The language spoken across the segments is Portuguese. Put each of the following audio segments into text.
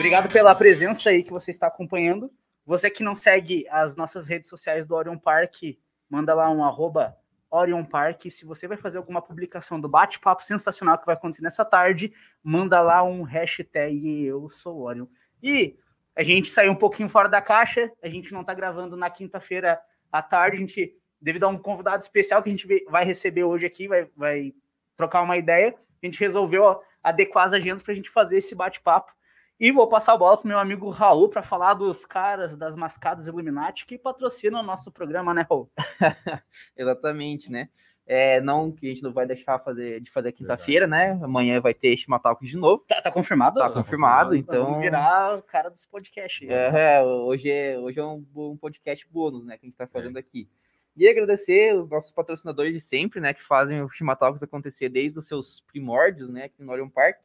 Obrigado pela presença aí que você está acompanhando. Você que não segue as nossas redes sociais do Orion Park, manda lá um arroba Orion Park. Se você vai fazer alguma publicação do bate-papo sensacional que vai acontecer nessa tarde, manda lá um hashtag eu sou Orion. E a gente saiu um pouquinho fora da caixa, a gente não está gravando na quinta-feira à tarde, a gente, devido a um convidado especial que a gente vai receber hoje aqui, vai, vai trocar uma ideia, a gente resolveu adequar as agendas para a gente fazer esse bate-papo. E vou passar a bola para o meu amigo Raul para falar dos caras das mascadas Illuminati que patrocinam o nosso programa, né, Raul? Exatamente, né? É, não que a gente não vai deixar fazer, de fazer quinta-feira, né? Amanhã vai ter Chimatalk de novo. Tá, tá confirmado? Tá, confirmado, então. Vamos virar o cara dos podcasts. É, é, hoje é, hoje é um, um podcast bônus, né? Que a gente tá fazendo é. aqui. E agradecer os nossos patrocinadores de sempre, né? Que fazem o Chimatalks acontecer desde os seus primórdios, né? Aqui no Orion Park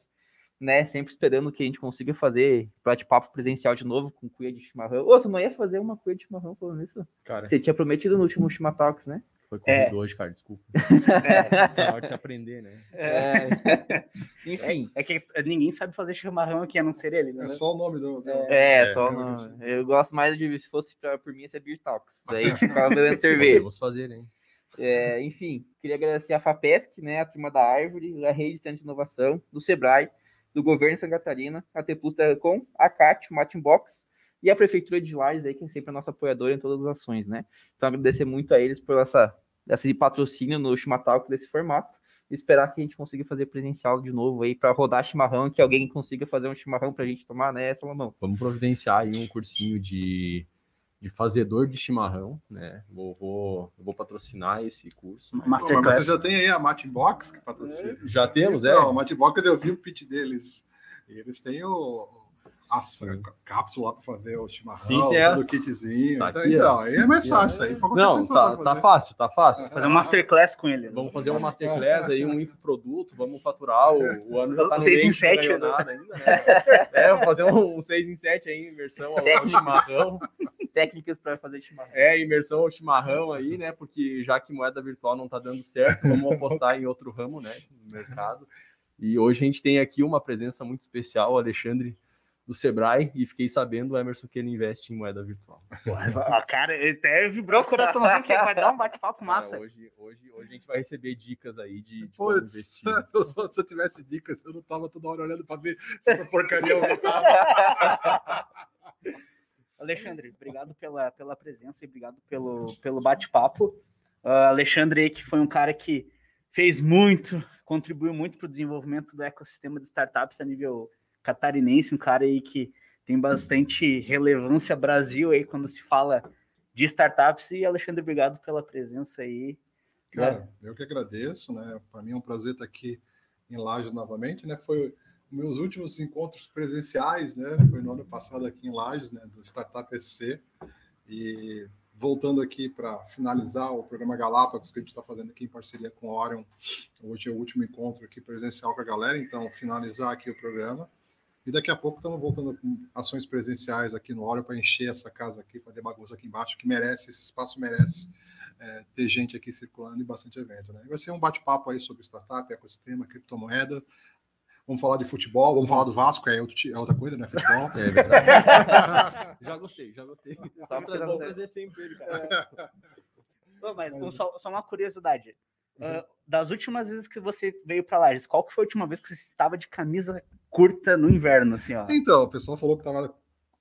né? Sempre esperando que a gente consiga fazer bate-papo presencial de novo com cuia de chimarrão. Ô, você não ia fazer uma cuia de chimarrão falando isso? Cara. Você tinha prometido no último Chimatalks, né? Foi corrido é. hoje, cara, desculpa. É. Tá hora de se aprender, né? É. Enfim. É, é, que ninguém sabe fazer chimarrão aqui, a não ser ele, né? É só o nome do. do... É, é, só o nome. Eu gosto mais de, se fosse pra, por mim, ser Beer Talks. Daí a gente ficava bebendo cerveja. Vamos fazer, hein? É, enfim, queria agradecer a FAPESC, né, a turma da Árvore, a Rede Centro de Inovação, do Sebrae, do governo de Santa Catarina, a T-Plus Telecom, a CAT, o Matin Box e a Prefeitura de Lages, aí, que é sempre a nossa apoiadora em todas as ações, né? Então, agradecer muito a eles por essa, esse patrocínio no Chimatalco desse formato e esperar que a gente consiga fazer presencial de novo aí para rodar chimarrão, que alguém consiga fazer um chimarrão para a gente tomar, né, Salomão? Vamos providenciar aí um cursinho de de fazedor de chimarrão, né? Vou, vou, vou patrocinar esse curso. Né? Masterclass. Mas você já tem aí a Mate Box que patrocina? Já temos, é. Não, a Mate Box eu vi o pitch deles. Eles têm o, a cápsula para fazer o chimarrão, sim, sim, é. o kitzinho. Tá então, aqui, então, aí é mais fácil. Aí, não, tá, tá fácil, tá fácil. Fazer um masterclass com ele. Vamos fazer um masterclass aí, um infoproduto, vamos faturar o, o ano já tá 6 em 7 né? nada ainda, né? É, fazer um 6 em 7 aí, imersão ao chimarrão. Técnicas para fazer chimarrão. É, imersão ao chimarrão aí, né? Porque já que moeda virtual não tá dando certo, vamos apostar em outro ramo, né? No mercado. E hoje a gente tem aqui uma presença muito especial, o Alexandre do Sebrae e fiquei sabendo o Emerson que ele investe em moeda virtual. a cara, ele até vibrou o coraçãozinho que vai dar um bate-papo é, massa. É, hoje, hoje, hoje a gente vai receber dicas aí de, de como investir. Se eu tivesse dicas, eu não tava toda hora olhando para ver se essa porcaria aumentava. Alexandre, obrigado pela, pela presença e obrigado pelo, pelo bate-papo. Uh, Alexandre, que foi um cara que fez muito, contribuiu muito para o desenvolvimento do ecossistema de startups a nível catarinense, um cara aí que tem bastante relevância Brasil aí quando se fala de startups. E Alexandre, obrigado pela presença aí. Cara, eu que agradeço, né? Para mim é um prazer estar aqui em Lages novamente, né? Foi meus últimos encontros presenciais, né? Foi no ano passado aqui em Lages, né? Do Startup SC. E voltando aqui para finalizar o programa Galápagos que a gente está fazendo aqui em parceria com o Orion. Hoje é o último encontro aqui presencial com a galera, então finalizar aqui o programa. E daqui a pouco estamos voltando com ações presenciais aqui no Oro para encher essa casa aqui, fazer bagunça aqui embaixo, que merece, esse espaço merece é, ter gente aqui circulando e bastante evento. Né? Vai ser um bate-papo aí sobre startup, ecossistema, criptomoeda. Vamos falar de futebol, vamos falar do Vasco, é, outro, é outra coisa, né? Futebol. É verdade. já gostei, já gostei. Só para fazer sempre ele, cara. É. mas só, só uma curiosidade. Uh, das últimas vezes que você veio para Lages, qual que foi a última vez que você estava de camisa curta no inverno, assim, ó? Então, o pessoal falou que tava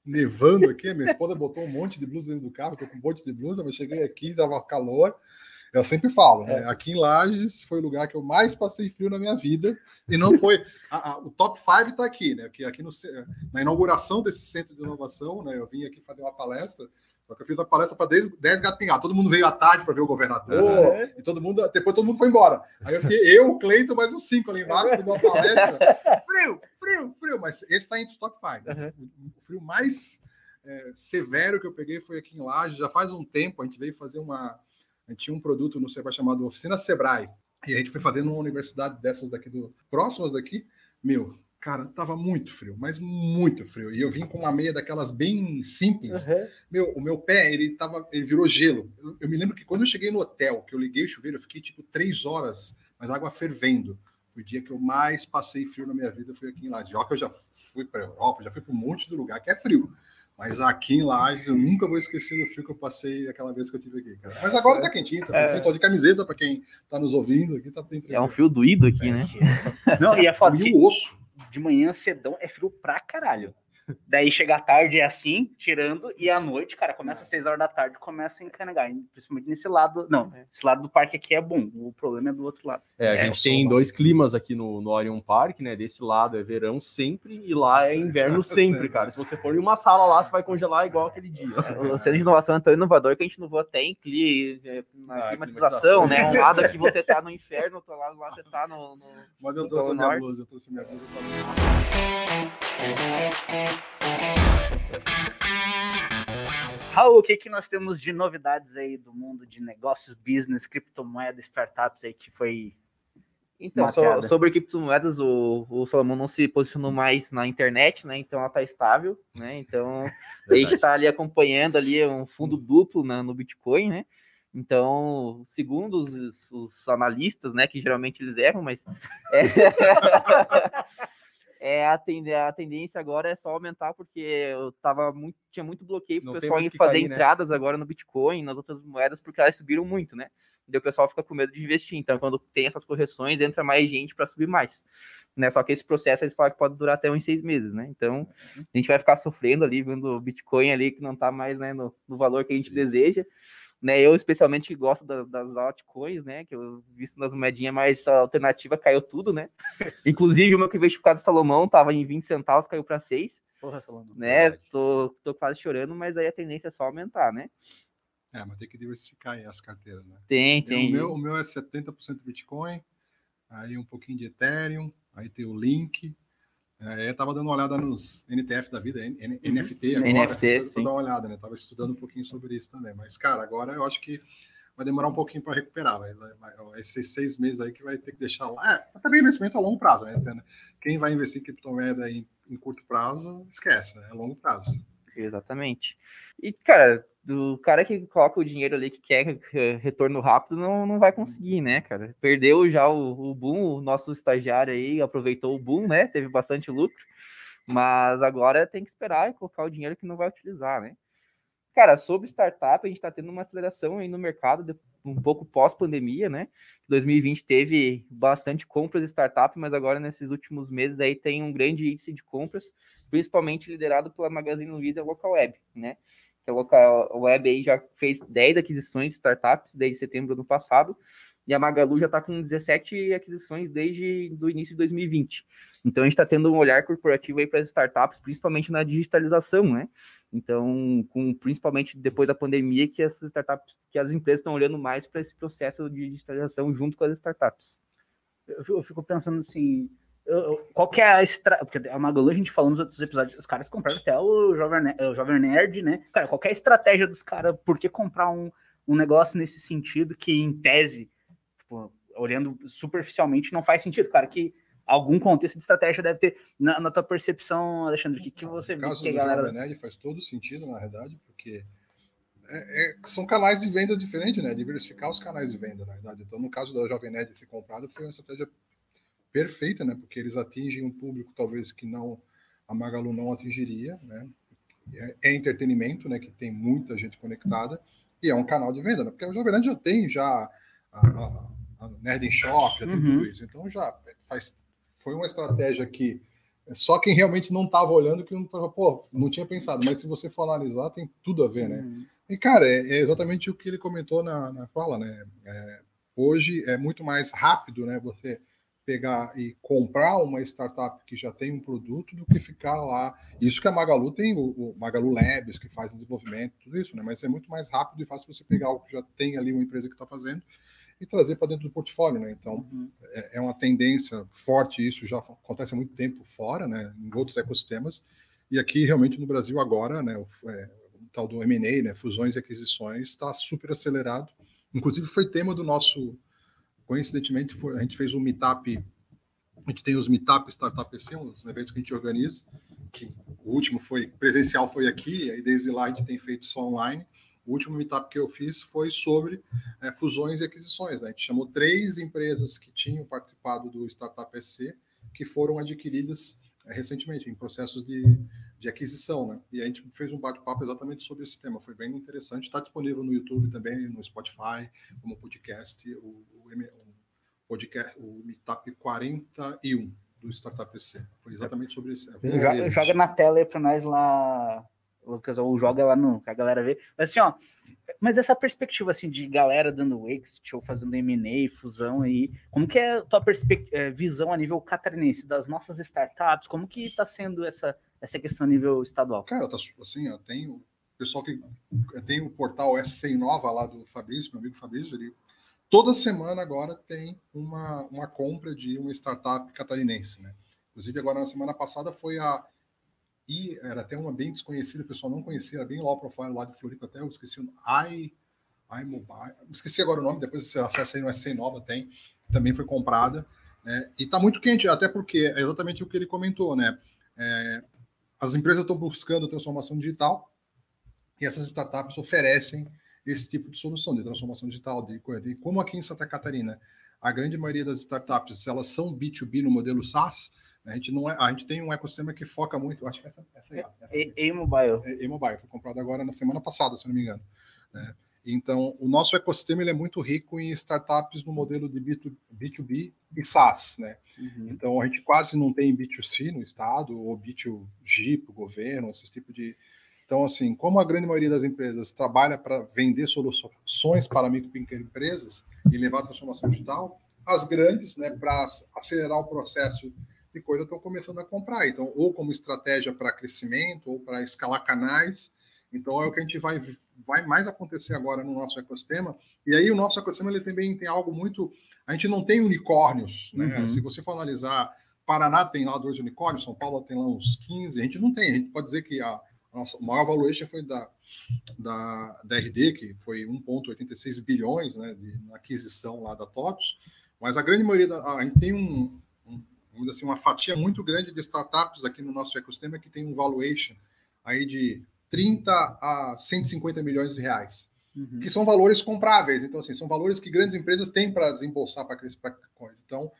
nevando aqui, minha esposa botou um monte de blusa dentro do carro, tô com um monte de blusa, mas cheguei aqui, tava calor. Eu sempre falo, né? É. Aqui em Lages foi o lugar que eu mais passei frio na minha vida. E não foi. A, a, o top 5 está aqui, né? Aqui, aqui no, na inauguração desse centro de inovação, né? Eu vim aqui fazer uma palestra só que eu fiz a palestra para 10, 10 gatos. Todo mundo veio à tarde para ver o governador, uhum. e todo mundo, depois todo mundo foi embora. Aí eu fiquei, eu, o Cleiton, mais uns cinco ali embaixo, dando uma palestra. Frio, frio, frio, mas esse está entre os top 5. Uhum. O frio mais é, severo que eu peguei foi aqui em Laje, já faz um tempo, a gente veio fazer uma. A gente tinha um produto no Sebrae chamado Oficina Sebrae. E a gente foi fazendo uma universidade dessas daqui, do, próximas daqui. Meu, Cara, tava muito frio, mas muito frio. E eu vim com uma meia daquelas bem simples. Uhum. Meu, o meu pé, ele tava, ele virou gelo. Eu, eu, me lembro que quando eu cheguei no hotel, que eu liguei o chuveiro, eu fiquei tipo três horas, mas água fervendo. o dia que eu mais passei frio na minha vida foi aqui em que eu já fui para Europa, já fui para um monte de lugar que é frio. Mas aqui em Lages eu nunca vou esquecer do frio que eu passei aquela vez que eu tive aqui, cara. Mas agora tá quentinho, tá é. tô de camiseta para quem tá nos ouvindo aqui, tá bem É um frio doído aqui, é. né? Não, e a foto o osso. De manhã cedão é frio pra caralho. Daí chega a tarde é assim, tirando, e à noite, cara, começa às 6 horas da tarde, começa a encanegar. Principalmente nesse lado. Não, é. esse lado do parque aqui é bom. O problema é do outro lado. É, a é, gente tem dois climas aqui no, no Orion Park, né? Desse lado é verão sempre e lá é inverno sempre, cara. Se você for em uma sala lá, você vai congelar igual aquele dia. É, o centro de inovação é tão inovador que a gente inovou até em cli, na ah, climatização, né? Um lado aqui você tá no inferno, outro lado lá você tá no. no Mas eu trouxe minha blusa, eu trouxe minha blusa Raul, o que, que nós temos de novidades aí do mundo de negócios, business, criptomoeda, startups aí que foi. Então, so, sobre criptomoedas, o, o Salomão não se posicionou mais na internet, né? Então ela está estável, né? Então a gente está ali acompanhando ali um fundo duplo na, no Bitcoin, né? Então, segundo os, os, analistas, né, que geralmente eles erram, mas é, é a, tend a tendência agora é só aumentar, porque eu tava muito, tinha muito bloqueio para o pessoal em fazer cair, né? entradas né? agora no Bitcoin, nas outras moedas, porque elas subiram muito, né? E o pessoal fica com medo de investir. Então, quando tem essas correções, entra mais gente para subir mais. Né? Só que esse processo eles falam que pode durar até uns seis meses, né? Então, a gente vai ficar sofrendo ali, vendo o Bitcoin ali que não está mais né, no, no valor que a gente deseja né? Eu especialmente gosto da, das altcoins, né? Que eu visto nas moedinhas mais alternativa caiu tudo, né? Inclusive o meu que veio por causa do Salomão tava em 20 centavos, caiu para 6. Porra, Salomão. Né? Tô, tô quase chorando, mas aí a tendência é só aumentar, né? É, mas tem que diversificar aí as carteiras, né? Tem, tem. O meu, o meu é 70% Bitcoin, aí um pouquinho de Ethereum, aí tem o Link, é, eu tava dando uma olhada nos NTF da vida, N, NFT agora, NFT, para dar uma olhada, né? Tava estudando um pouquinho sobre isso também. Mas, cara, agora eu acho que vai demorar um pouquinho para recuperar. Vai, vai, vai, esses seis meses aí que vai ter que deixar lá. É, também investimento a longo prazo, né? Quem vai investir em criptomoeda em, em curto prazo, esquece, né? É longo prazo. Exatamente. E, cara, do cara que coloca o dinheiro ali que quer retorno rápido não, não vai conseguir, né, cara? Perdeu já o, o boom, o nosso estagiário aí aproveitou o boom, né? Teve bastante lucro, mas agora tem que esperar e colocar o dinheiro que não vai utilizar, né? Cara, sobre startup, a gente está tendo uma aceleração aí no mercado, um pouco pós-pandemia, né? 2020 teve bastante compras de startup, mas agora nesses últimos meses aí tem um grande índice de compras, principalmente liderado pela Magazine Luiza e a Local Web, né? que a Local Web aí já fez 10 aquisições de startups desde setembro do ano passado, e a Magalu já está com 17 aquisições desde o início de 2020. Então a gente está tendo um olhar corporativo aí para as startups, principalmente na digitalização, né? Então, com, principalmente depois da pandemia, que as startups, que as empresas estão olhando mais para esse processo de digitalização junto com as startups. Eu fico pensando assim, qual que é a estratégia? Porque a Magalu a gente falou nos outros episódios, os caras compraram até o Jovem, Nerd, né? Cara, qual é a estratégia dos caras? Por que comprar um, um negócio nesse sentido que, em tese, tipo, olhando superficialmente, não faz sentido? Cara, que algum contexto de estratégia deve ter na, na tua percepção, Alexandre. Que, que você vê que a galera. Jovem Nerd faz todo sentido, na verdade, porque é, é, são canais de venda diferentes, né? Diversificar os canais de venda, na verdade. Então, no caso da Jovem Nerd ser comprado, foi uma estratégia perfeita, né? Porque eles atingem um público talvez que não a Magalu não atingiria, né? É, é entretenimento, né? Que tem muita gente conectada e é um canal de venda, né? Porque o Jovem Nerd já tem já a, a, a Nerd in Shop, já tem uhum. tudo isso. Então já faz foi uma estratégia que só quem realmente não estava olhando que não pô, não tinha pensado, mas se você for analisar, tem tudo a ver, né? Uhum. E, cara, é, é, exatamente o que ele comentou na, na fala, né? É, hoje é muito mais rápido, né? Você pegar e comprar uma startup que já tem um produto do que ficar lá. Isso que a Magalu tem, o, o Magalu Labs, que faz desenvolvimento, tudo isso, né? Mas é muito mais rápido e fácil você pegar algo que já tem ali uma empresa que está fazendo e trazer para dentro do portfólio, né? Então, uhum. é, é, uma tendência forte isso, já acontece há muito tempo fora, né? Em outros ecossistemas. E aqui, realmente, no Brasil agora, né? O, é, o tal do M&A, né? Fusões e aquisições, está super acelerado. Inclusive, foi tema do nosso Coincidentemente, foi, a gente fez um meetup, a gente tem os meetup Startup PC, uns eventos que a gente organiza, que o último foi presencial, foi aqui, e aí desde lá a gente tem feito só online, o último meetup que eu fiz foi sobre é, fusões e aquisições. Né? A gente chamou três empresas que tinham participado do Startup SC que foram adquiridas é, recentemente, em processos de, de aquisição. Né? E a gente fez um bate-papo exatamente sobre esse tema. Foi bem interessante. Está disponível no YouTube também, no Spotify, como podcast, o, o, o podcast, o Meetup 41 do Startup PC. Foi exatamente sobre isso. Joga, joga na tela aí para nós lá, Lucas, ou joga lá no que a galera vê. Mas assim, ó, mas essa perspectiva assim de galera dando exit ou fazendo M&A, fusão aí, como que é a tua é, visão a nível catarinense das nossas startups? Como que está sendo essa essa questão a nível estadual? Cara, tá, assim, ó, tem o pessoal que tem o portal S100 Nova lá do Fabrício, meu amigo Fabrício, ele toda semana agora tem uma, uma compra de uma startup catarinense, né? Inclusive agora na semana passada foi a e era até uma bem desconhecida, o pessoal não conhecia, era bem low profile lá de Floripa, até eu esqueci o i iMobile, esqueci agora o nome, depois você acessa aí no S100 Nova, tem, também foi comprada, né? E está muito quente, até porque é exatamente o que ele comentou, né? É, as empresas estão buscando transformação digital e essas startups oferecem esse tipo de solução de transformação digital, de coisa. E como aqui em Santa Catarina, a grande maioria das startups elas são B2B no modelo SaaS, a gente não é, a gente tem um ecossistema que foca muito, acho que essa, essa, essa, essa E-Mobile. E-Mobile, foi comprado agora na semana passada, se não me engano. Né? Então, o nosso ecossistema ele é muito rico em startups no modelo de B2B e SaaS, né? Uhum. Então, a gente quase não tem B2C no estado, ou B2G para o governo, esse tipo de... Então, assim, como a grande maioria das empresas trabalha para vender soluções para microempresas e levar a transformação digital, as grandes, né, para acelerar o processo de coisa, estão começando a comprar. Então, ou como estratégia para crescimento, ou para escalar canais. Então, é o que a gente vai vai mais acontecer agora no nosso ecossistema. E aí o nosso ecossistema ele também tem algo muito. A gente não tem unicórnios, né? Uhum. Se você for analisar, Paraná tem lá dois unicórnios, São Paulo tem lá uns 15. A gente não tem. A gente pode dizer que a, nossa maior valuation foi da, da, da RD, que foi 1,86 bilhões né, de, na aquisição lá da TOTOS. Mas a grande maioria da, a gente tem um, um, assim, uma fatia muito grande de startups aqui no nosso ecossistema que tem um valuation aí de 30 a 150 milhões de reais, uhum. que são valores compráveis. Então, assim, são valores que grandes empresas têm para desembolsar para crescer coisa. Então,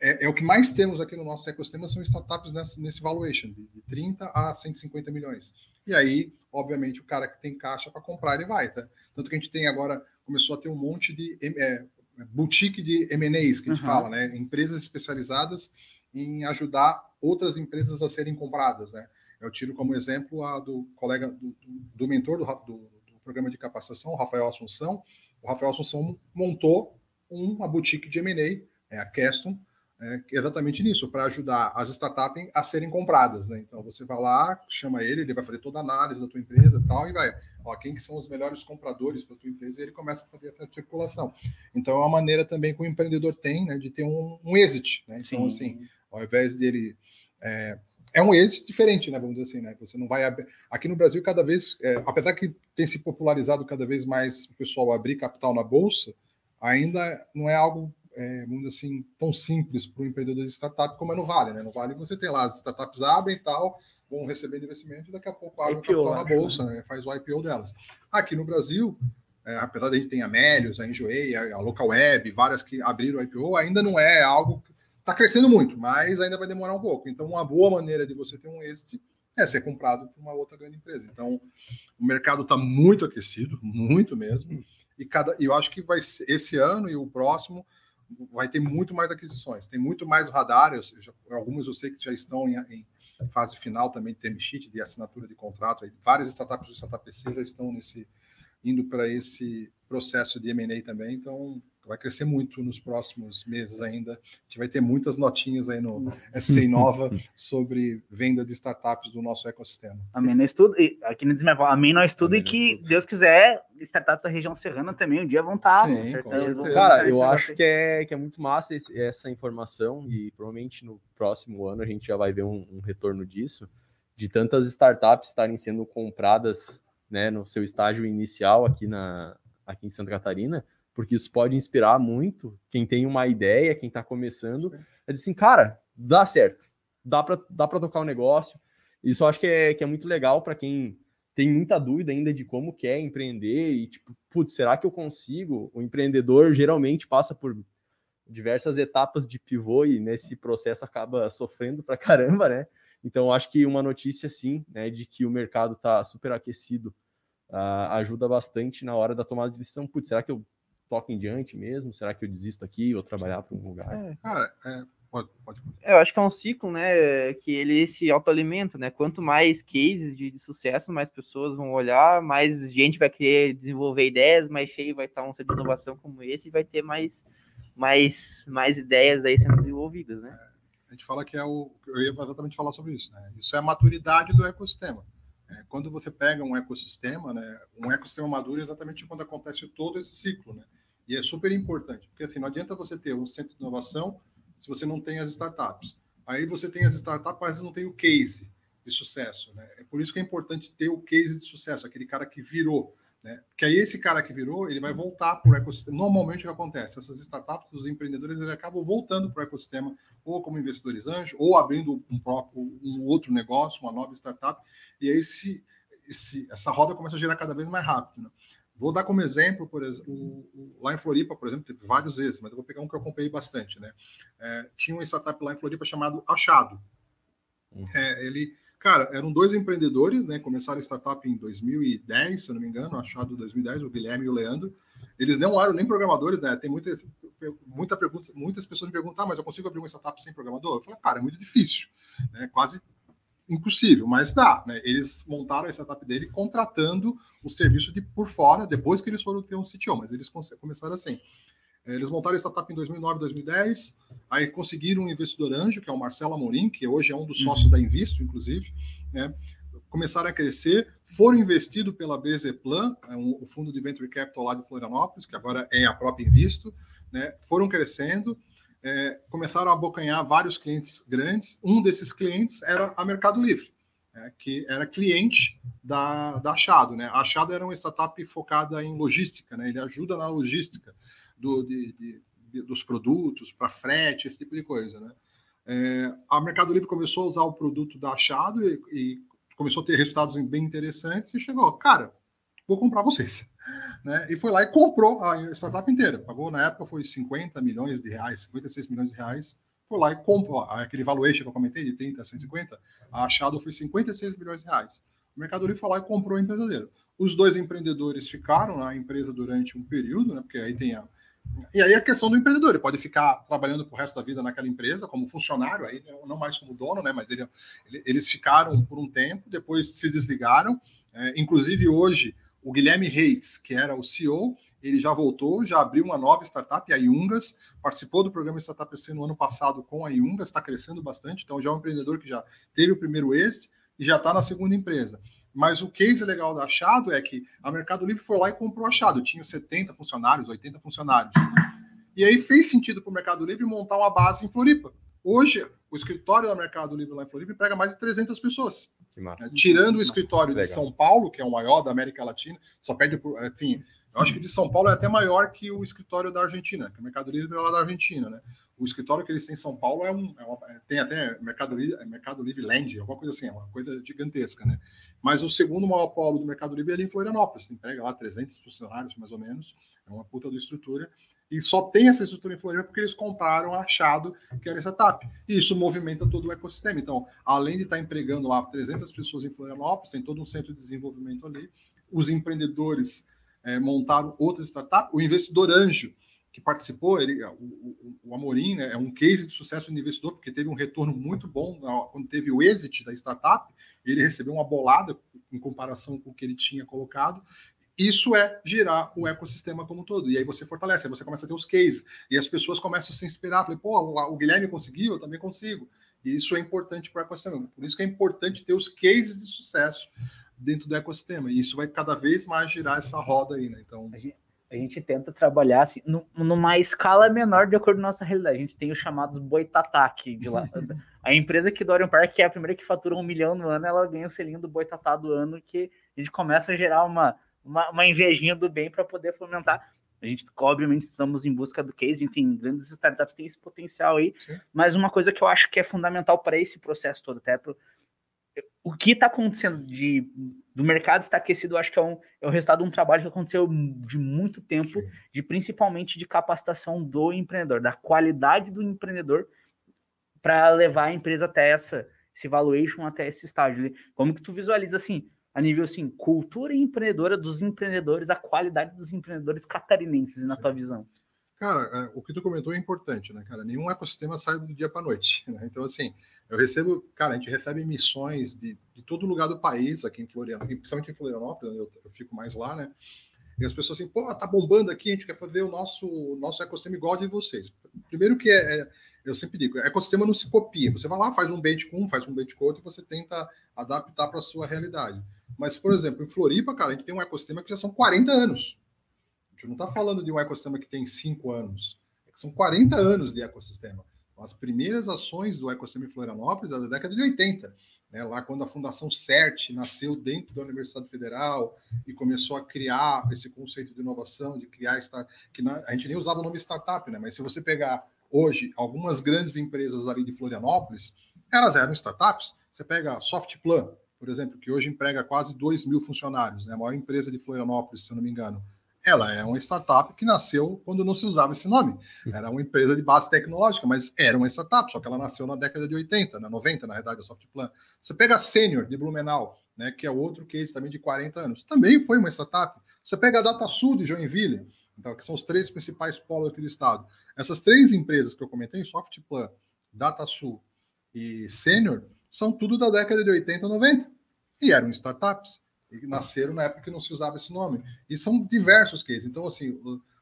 é, é, o que mais temos aqui no nosso ecossistema são startups nesse, nesse valuation, de, de 30 a 150 milhões. E aí, obviamente, o cara que tem caixa para comprar, ele vai, tá? Tanto que a gente tem agora, começou a ter um monte de é, boutique de M&As, que a gente uhum. fala, né? Empresas especializadas em ajudar outras empresas a serem compradas, né? Eu tiro como exemplo a do colega, do, do mentor do, do, do, programa de capacitação, o Rafael Assunção. O Rafael Assunção montou uma boutique de M&A, é a Keston, é, exatamente nisso, para ajudar as startups a serem compradas. Né? Então, você vai lá, chama ele, ele vai fazer toda a análise da tua empresa e tal, e vai, ó, quem que são os melhores compradores para a tua empresa, e ele começa a fazer essa articulação. Então, é uma maneira também que o empreendedor tem né, de ter um, um exit. Né? Então, Sim. assim, ao invés dele... É, é um êxito diferente, né? Vamos dizer assim, né? Você não vai abrir. Aqui no Brasil, cada vez, é, apesar que tem se popularizado cada vez mais o pessoal abrir capital na bolsa, ainda não é algo, é, assim, tão simples para o empreendedor de startup como é no Vale, né? No Vale você tem lá, as startups abrem e tal, vão receber investimento e daqui a pouco abrem o capital na bolsa, né? Faz o IPO delas. Aqui no Brasil, é, apesar de a gente ter a Melios, a Enjoei, a, a Local Web, várias que abriram o IPO, ainda não é algo Está crescendo muito, mas ainda vai demorar um pouco. Então, uma boa maneira de você ter um êxito é ser comprado por uma outra grande empresa. Então, o mercado está muito aquecido, muito mesmo. E cada, eu acho que vai ser, esse ano e o próximo vai ter muito mais aquisições. Tem muito mais radar. Eu, já, algumas eu sei que já estão em, em fase final também de term sheet, de assinatura de contrato. Várias startups do Startup já estão nesse indo para esse processo de M&A também. Então, vai crescer muito nos próximos meses ainda. A gente vai ter muitas notinhas aí no SC Nova sobre venda de startups do nosso ecossistema. Amém no estudo, e aqui no Desmevol, amém no estudo e que Deus quiser, startups da região serrana também um dia vão estar. Sim, Cara, eu acho que é, que é muito massa esse, essa informação e provavelmente no próximo ano a gente já vai ver um, um retorno disso, de tantas startups estarem sendo compradas né, no seu estágio inicial aqui, na, aqui em Santa Catarina, porque isso pode inspirar muito quem tem uma ideia, quem está começando, é dizer assim, cara, dá certo, dá para dá tocar o um negócio. Isso eu acho que é, que é muito legal para quem tem muita dúvida ainda de como quer empreender e tipo, putz, será que eu consigo? O empreendedor geralmente passa por diversas etapas de pivô e nesse processo acaba sofrendo pra caramba, né? Então acho que uma notícia sim, né, de que o mercado está super aquecido, uh, ajuda bastante na hora da tomada de decisão. Putz, será que eu toco em diante mesmo? Será que eu desisto aqui ou trabalhar para um lugar? É. Cara, é, Pode, pode. Eu acho que é um ciclo, né, que ele se autoalimenta, né? Quanto mais cases de, de, sucesso, mais pessoas vão olhar, mais gente vai querer desenvolver ideias, mais cheio vai estar um centro de inovação como esse e vai ter mais, mais, mais ideias aí sendo desenvolvidas, né? É, a gente fala que é o, eu ia exatamente falar sobre isso, né? Isso é a maturidade do ecossistema. É, quando você pega um ecossistema, né, um ecossistema maduro é exatamente quando acontece todo esse ciclo, né? E é super importante, porque assim, não adianta você ter um centro de inovação se você não tem as startups. Aí você tem as startups, mas não tem o case de sucesso. Né? É por isso que é importante ter o case de sucesso, aquele cara que virou. Né? Porque aí esse cara que virou, ele vai voltar para o ecossistema. Normalmente o que acontece? Essas startups, os empreendedores, eles acabam voltando para o ecossistema, ou como investidores anjos, ou abrindo um próprio, um outro negócio, uma nova startup, e aí se, se essa roda começa a girar cada vez mais rápido. Né? Vou dar como exemplo, por exemplo, o, o, lá em Floripa, por exemplo, teve vários vezes, mas eu vou pegar um que eu acompanhei bastante, né? É, tinha uma startup lá em Floripa chamado Achado. Uhum. É, ele, cara, eram dois empreendedores, né? Começaram a startup em 2010, se eu não me engano, Achado 2010, o Guilherme e o Leandro. Eles não eram nem programadores, né? Tem muitas, muita pergunta, muitas pessoas me perguntam, ah, mas eu consigo abrir uma startup sem programador? Eu falo, cara, é muito difícil, né? Quase impossível, mas dá. Né? Eles montaram a startup dele contratando o serviço de por fora, depois que eles foram ter um CTO, mas eles começaram assim. É, eles montaram a startup em 2009, 2010, aí conseguiram um investidor anjo, que é o Marcelo Amorim, que hoje é um dos uhum. sócios da Invisto, inclusive, né? começaram a crescer, foram investidos pela BZ Plan, é o fundo de venture capital lá de Florianópolis, que agora é a própria Invisto, né? foram crescendo, é, começaram a abocanhar vários clientes grandes. Um desses clientes era a Mercado Livre, é, que era cliente da, da Achado. Né? A Achado era uma startup focada em logística, né? ele ajuda na logística do, de, de, de, dos produtos, para frete, esse tipo de coisa. Né? É, a Mercado Livre começou a usar o produto da Achado e, e começou a ter resultados bem interessantes e chegou, cara, vou comprar vocês né? E foi lá e comprou a startup inteira. Pagou na época foi 50 milhões de reais, 56 milhões de reais. Foi lá e comprou aquele valuation que eu comentei de 30 a 150. A achado foi 56 milhões de reais. O Mercado Livre foi lá e comprou a empresa dele. Os dois empreendedores ficaram na empresa durante um período, né? Porque aí tem a e aí a questão do empreendedor, ele pode ficar trabalhando pro resto da vida naquela empresa como funcionário, aí não mais como dono, né? Mas ele, eles ficaram por um tempo, depois se desligaram. É, inclusive hoje o Guilherme Reis, que era o CEO, ele já voltou, já abriu uma nova startup, a Iungas, participou do programa Startup EC no ano passado com a Iungas, está crescendo bastante, então já é um empreendedor que já teve o primeiro êxito e já está na segunda empresa. Mas o case legal da Achado é que a Mercado Livre foi lá e comprou a Achado, tinha 70 funcionários, 80 funcionários. E aí fez sentido para o Mercado Livre montar uma base em Floripa. Hoje, o escritório da Mercado Livre lá em Floripa emprega mais de 300 pessoas. Né? Tirando o escritório de São Paulo, que é o maior da América Latina, só perde por. Enfim, eu acho que de São Paulo é até maior que o escritório da Argentina, que é o Mercado Livre é lá da Argentina, né? O escritório que eles têm em São Paulo é um. É uma, é, tem até Mercado Livre, é Mercado Livre Land, alguma coisa assim, é uma coisa gigantesca, né? Mas o segundo maior polo do Mercado Livre é ali em Florianópolis, emprega lá 300 funcionários, mais ou menos, é uma puta do estrutura e só tem essa estrutura em Floripa porque eles compraram achado que era startup. E isso movimenta todo o ecossistema. Então, além de estar empregando lá 300 pessoas em Florianópolis, tem todo um centro de desenvolvimento ali, os empreendedores é, montaram outra startup, o investidor anjo que participou, ele, o, o, o Amorim né, é um case de sucesso do investidor, porque teve um retorno muito bom quando teve o exit da startup, ele recebeu uma bolada em comparação com o que ele tinha colocado, isso é girar o ecossistema como um todo. E aí você fortalece, aí você começa a ter os cases. E as pessoas começam a se inspirar. Falei, pô, o Guilherme conseguiu, eu também consigo. E isso é importante para o ecossistema. Por isso que é importante ter os cases de sucesso dentro do ecossistema. E isso vai cada vez mais girar essa roda aí, né? Então. A gente, a gente tenta trabalhar assim, numa escala menor de acordo com a nossa realidade. A gente tem os chamados boitatá aqui de lá. a empresa que Dorian Park, que é a primeira que fatura um milhão no ano, ela ganha o selinho do boitatá do ano, que a gente começa a gerar uma uma, uma invejinha do bem para poder fomentar. A gente, obviamente, estamos em busca do case, a gente tem grandes startups, tem esse potencial aí, Sim. mas uma coisa que eu acho que é fundamental para esse processo todo, até pro, o que está acontecendo de, do mercado está aquecido, eu acho que é, um, é o resultado de um trabalho que aconteceu de muito tempo, Sim. de principalmente de capacitação do empreendedor, da qualidade do empreendedor para levar a empresa até essa, esse valuation, até esse estágio. Como que tu visualiza assim, a nível assim, cultura empreendedora dos empreendedores, a qualidade dos empreendedores catarinenses, na Sim. tua visão? Cara, é, o que tu comentou é importante, né, cara? Nenhum ecossistema sai do dia para noite. Né? Então, assim, eu recebo, cara, a gente recebe missões de, de todo lugar do país, aqui em Florianópolis, principalmente em Florianópolis, eu, eu fico mais lá, né? E as pessoas assim, pô, tá bombando aqui, a gente quer fazer o nosso, nosso ecossistema igual de vocês. Primeiro que é, é eu sempre digo, ecossistema não se copia. Você vai lá, faz um bait com um, faz um bait com outro e você tenta adaptar para a sua realidade. Mas, por exemplo, em Floripa, cara, a gente tem um ecossistema que já são 40 anos gente não está falando de um ecossistema que tem cinco anos, são 40 anos de ecossistema. As primeiras ações do ecossistema em Florianópolis é da década de 80, né, lá quando a Fundação CERT nasceu dentro da Universidade Federal e começou a criar esse conceito de inovação, de criar que na, a gente nem usava o nome startup, né, mas se você pegar hoje algumas grandes empresas ali de Florianópolis, elas eram startups. Você pega a Softplan, por exemplo, que hoje emprega quase 2 mil funcionários, né, a maior empresa de Florianópolis, se eu não me engano ela é uma startup que nasceu quando não se usava esse nome. Era uma empresa de base tecnológica, mas era uma startup, só que ela nasceu na década de 80, na 90, na verdade, a Softplan. Você pega a Senior de Blumenau, né, que é outro case também de 40 anos, também foi uma startup. Você pega a DataSul de Joinville, então, que são os três principais polos aqui do estado. Essas três empresas que eu comentei, Softplan, DataSul e Senior, são tudo da década de 80 90 e eram startups e nasceram na época que não se usava esse nome. E são diversos cases. Então, assim,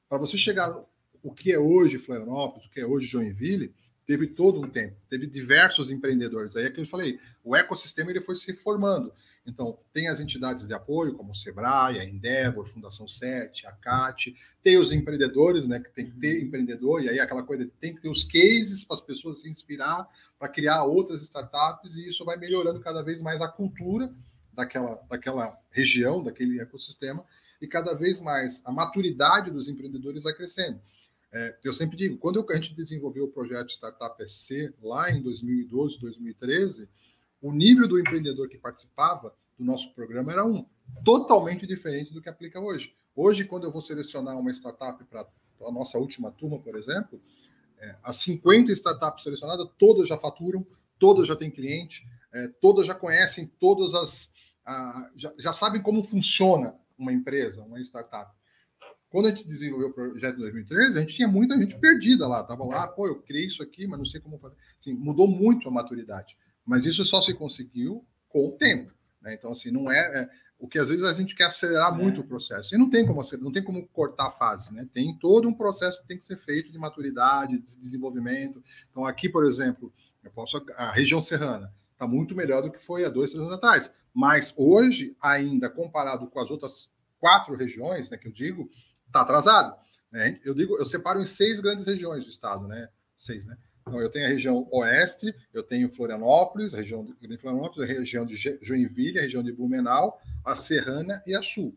para você chegar o que é hoje Florianópolis, o que é hoje Joinville, teve todo um tempo, teve diversos empreendedores. Aí é que eu falei, o ecossistema ele foi se formando. Então, tem as entidades de apoio, como o Sebrae, a Endeavor, Fundação 7, a CAT, tem os empreendedores, né, que tem que ter empreendedor, e aí aquela coisa, tem que ter os cases para as pessoas se inspirar, para criar outras startups, e isso vai melhorando cada vez mais a cultura daquela, daquela região, daquele ecossistema, e cada vez mais a maturidade dos empreendedores vai crescendo. É, eu sempre digo, quando a gente desenvolveu o projeto Startup SC, lá em 2012, 2013, o nível do empreendedor que participava do nosso programa era um totalmente diferente do que aplica hoje. Hoje, quando eu vou selecionar uma startup para a nossa última turma, por exemplo, é, as 50 startups selecionadas, todas já faturam, todas já têm cliente, é, todas já conhecem todas as, já, já sabem como funciona uma empresa, uma startup. Quando a gente desenvolveu o projeto em 2013, a gente tinha muita gente perdida lá. Tava lá, pô, eu criei isso aqui, mas não sei como fazer. Assim, mudou muito a maturidade. Mas isso só se conseguiu com o tempo. Né? Então, assim, não é, é, o que às vezes a gente quer acelerar é. muito o processo. E não tem como não tem como cortar a fase, né? Tem todo um processo que tem que ser feito de maturidade, de desenvolvimento. Então, aqui, por exemplo, eu posso a região serrana está muito melhor do que foi há dois, três anos atrás. Mas hoje, ainda comparado com as outras quatro regiões, né, que eu digo, está atrasado. Né? Eu digo, eu separo em seis grandes regiões do estado, né? Seis, né? Então, eu tenho a região oeste, eu tenho Florianópolis, a região de Florianópolis, a região de Joinville, a região de Blumenau, a Serrana e a Sul.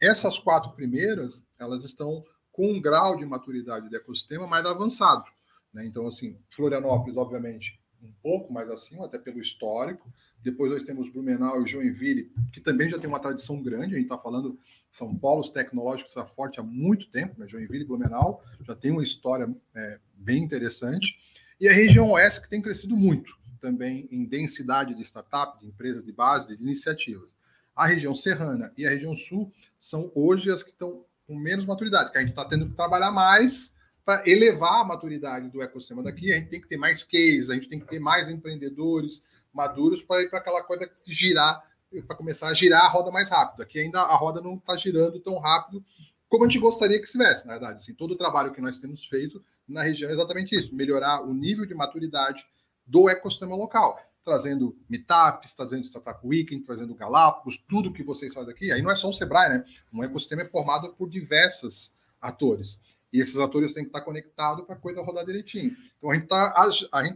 Essas quatro primeiras, elas estão com um grau de maturidade de ecossistema mais avançado. Né? Então, assim, Florianópolis, obviamente, um pouco mais acima, até pelo histórico. Depois nós temos Blumenau e Joinville, que também já tem uma tradição grande. A gente está falando são polos tecnológicos está forte há muito tempo, né? Joinville e Blumenau já tem uma história é, bem interessante. E a região oeste que tem crescido muito também em densidade de startups, de empresas de base, de iniciativas. A região serrana e a região sul são hoje as que estão com menos maturidade, que a gente está tendo que trabalhar mais para elevar a maturidade do ecossistema daqui, a gente tem que ter mais cases, a gente tem que ter mais empreendedores maduros para ir para aquela coisa girar, para começar a girar a roda mais rápido. Aqui ainda a roda não está girando tão rápido como a gente gostaria que estivesse, na verdade. Assim, todo o trabalho que nós temos feito na região é exatamente isso: melhorar o nível de maturidade do ecossistema local, trazendo meetups, trazendo Startup Weekend, trazendo Galápagos, tudo que vocês fazem aqui. Aí não é só o Sebrae, né? Um ecossistema é formado por diversos atores. E esses atores têm que estar conectados para a coisa rodar direitinho. Então a gente está